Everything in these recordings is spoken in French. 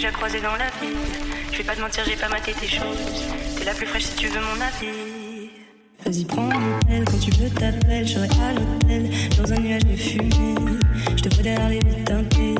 déjà croisé dans la vie. Je vais pas te mentir, j'ai pas maté tes choses. T'es la plus fraîche si tu veux mon avis. Vas-y, prends mon quand tu veux t'appelles. Je serai à l'hôtel, dans un nuage de fumée. Je te vois derrière les vitres teintées.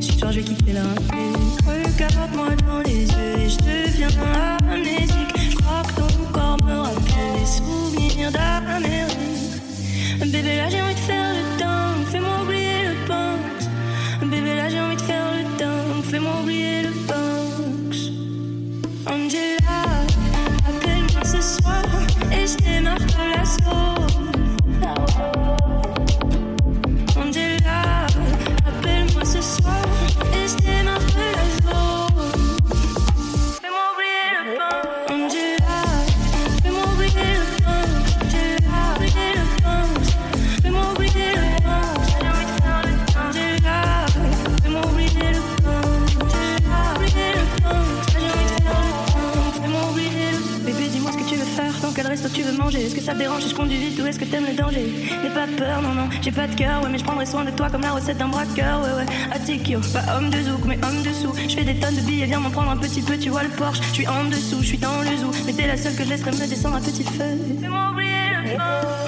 Ce soir, je vais quitter la Regarde-moi dans les yeux et je deviens amnésique. Je crois que ton corps me rappelle les souvenirs d'Amérique. Bébé, là j'ai envie de faire Est-ce que ça te dérange si je conduis vite ou est-ce que t'aimes le danger? N'aie pas peur, non, non, j'ai pas de cœur. Ouais, mais je prendrai soin de toi comme la recette d'un braqueur. Ouais, ouais, Atikyo, pas homme de zouk, mais homme dessous. Je fais des tonnes de billets, viens m'en prendre un petit peu. Tu vois le Porsche, je suis en dessous, je suis dans le zoo. Mais t'es la seule que je laisserai me descendre à petit feu. Fais-moi oublier le pain.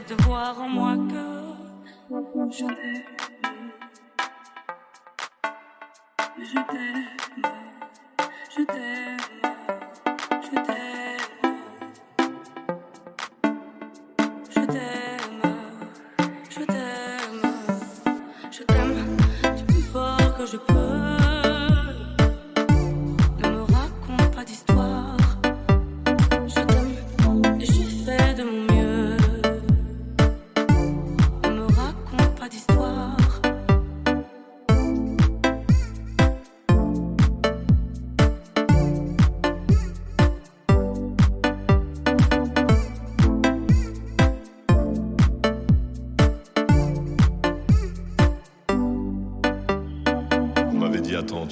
de voir en moi que je. Je t'aime.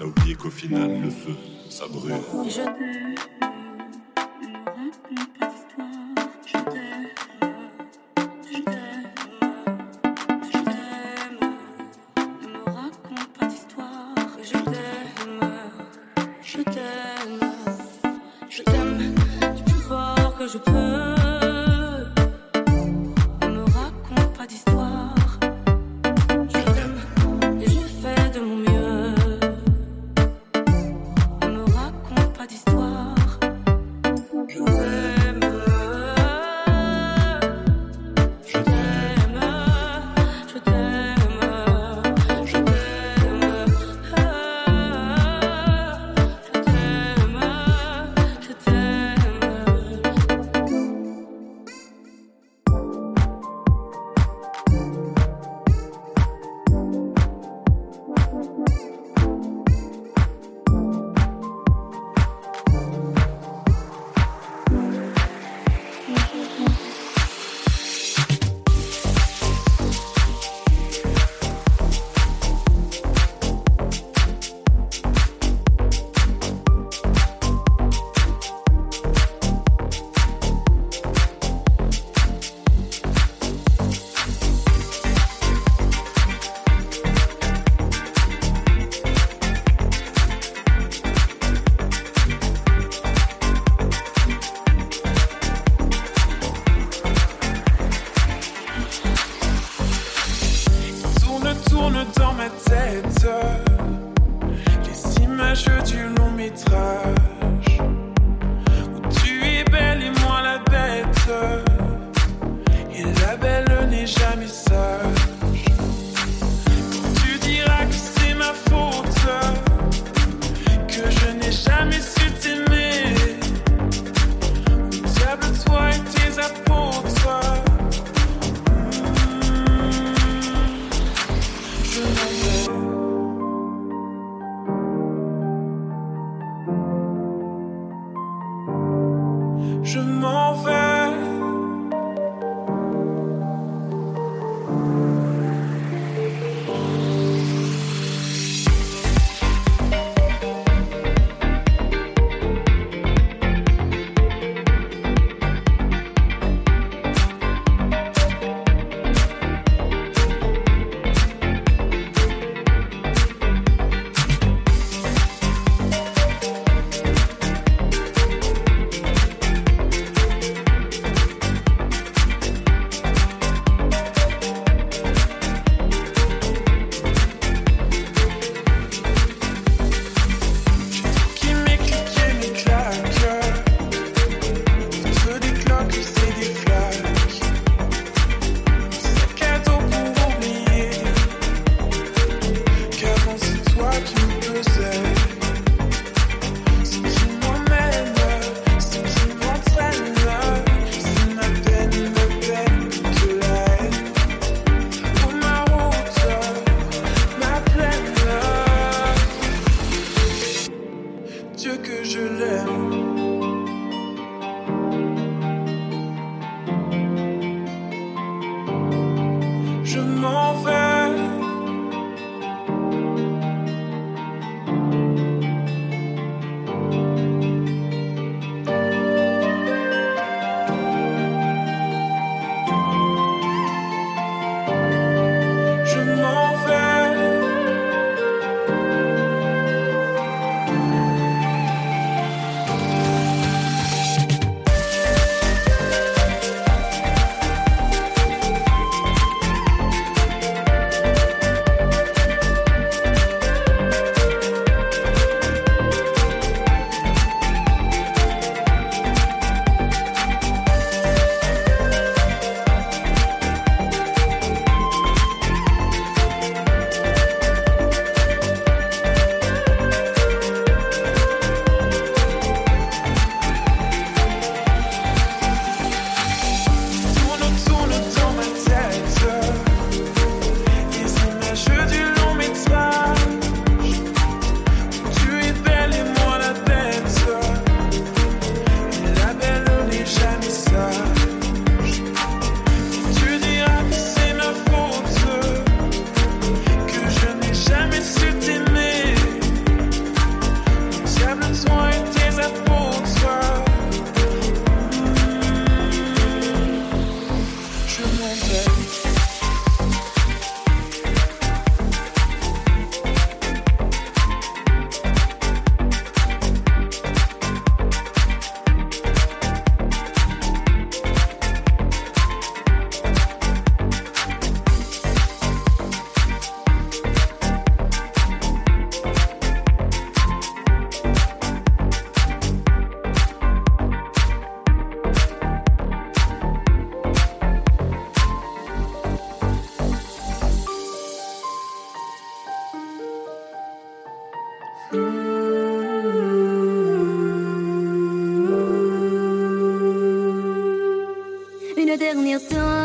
A oublié qu'au final, le feu, ça brûle. Une dernière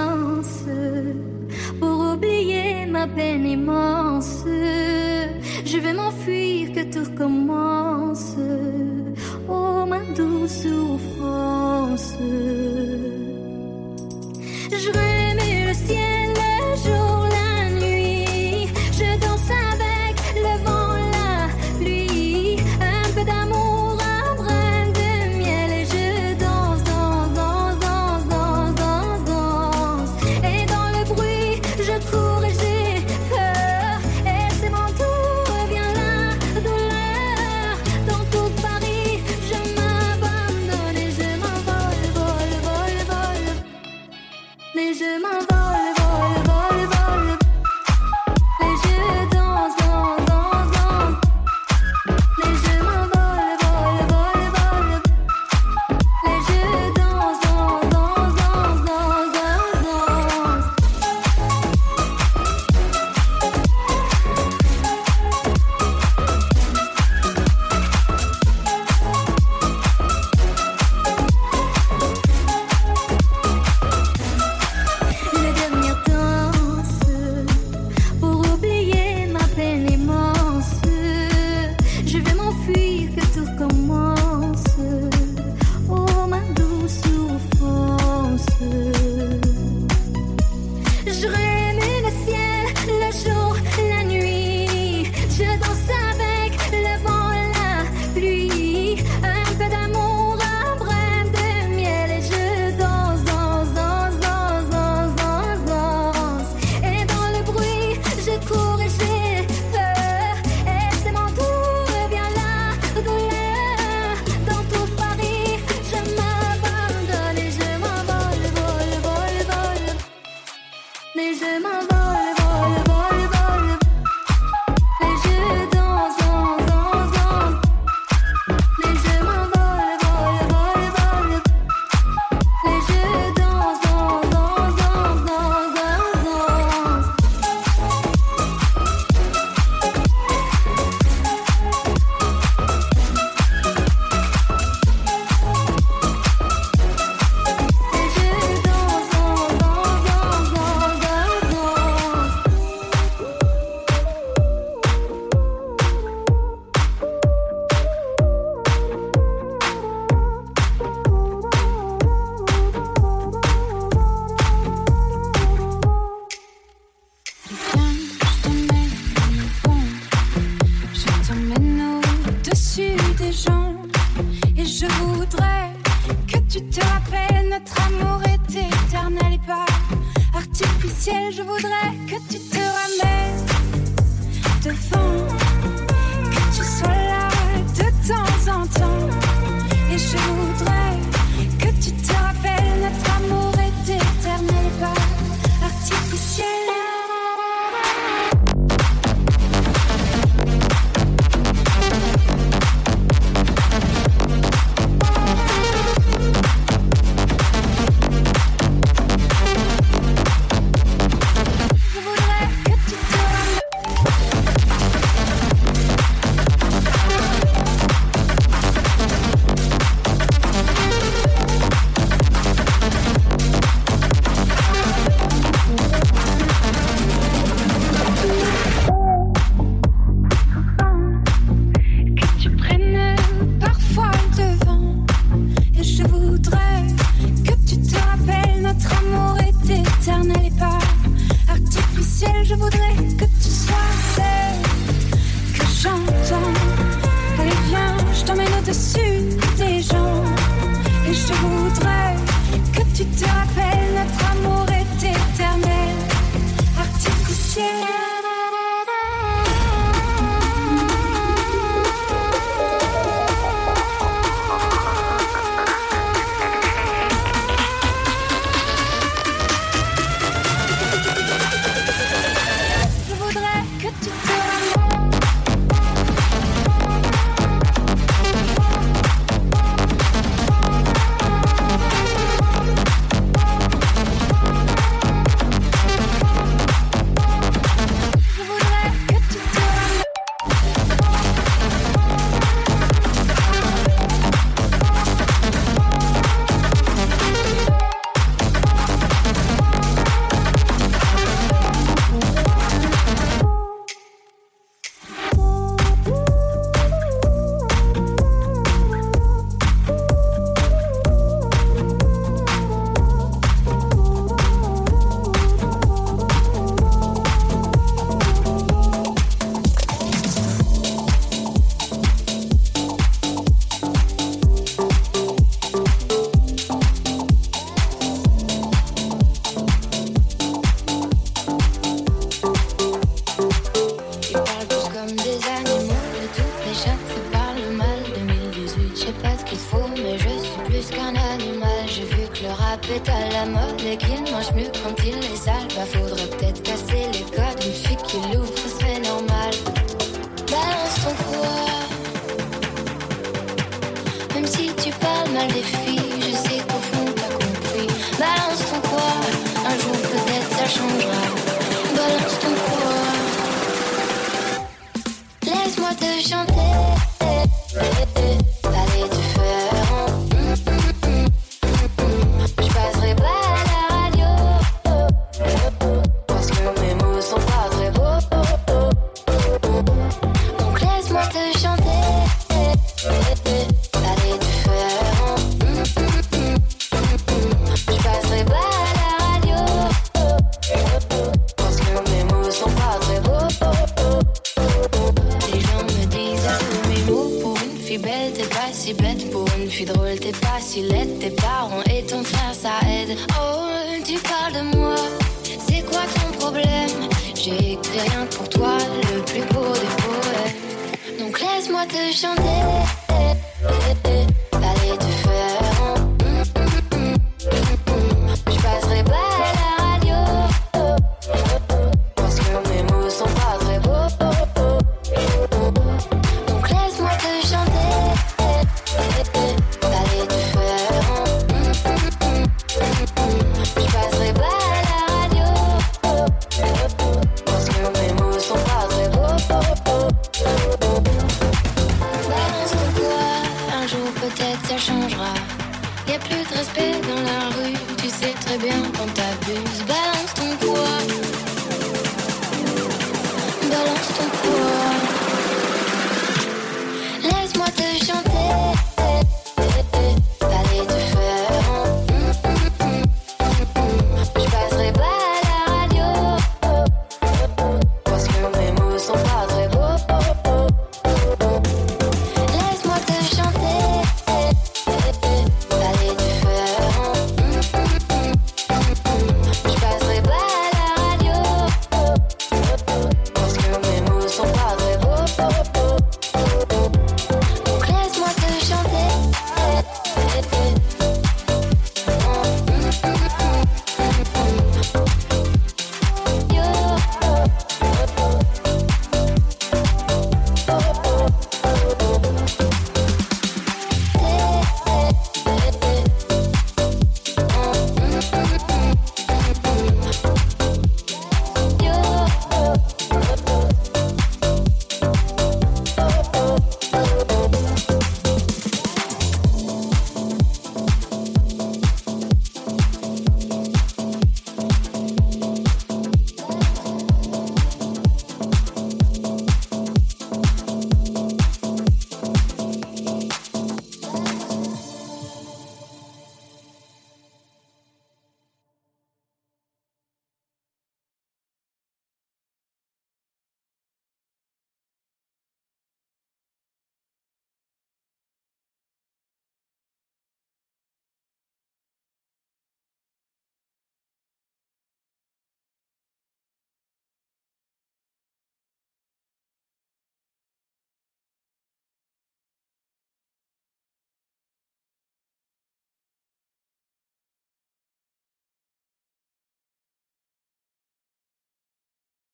J'ai vu que le rap est à la mode et qu'il mange mieux quand il les sale. Bah faudrait peut-être casser les codes. Une fille qui l'ouvre, c'est normal. Balance ton poids. Même si tu parles mal des filles, je sais qu'au fond t'as compris. Balance ton poids. Un jour peut-être ça changera. Balance ton poids. Laisse-moi te chanter.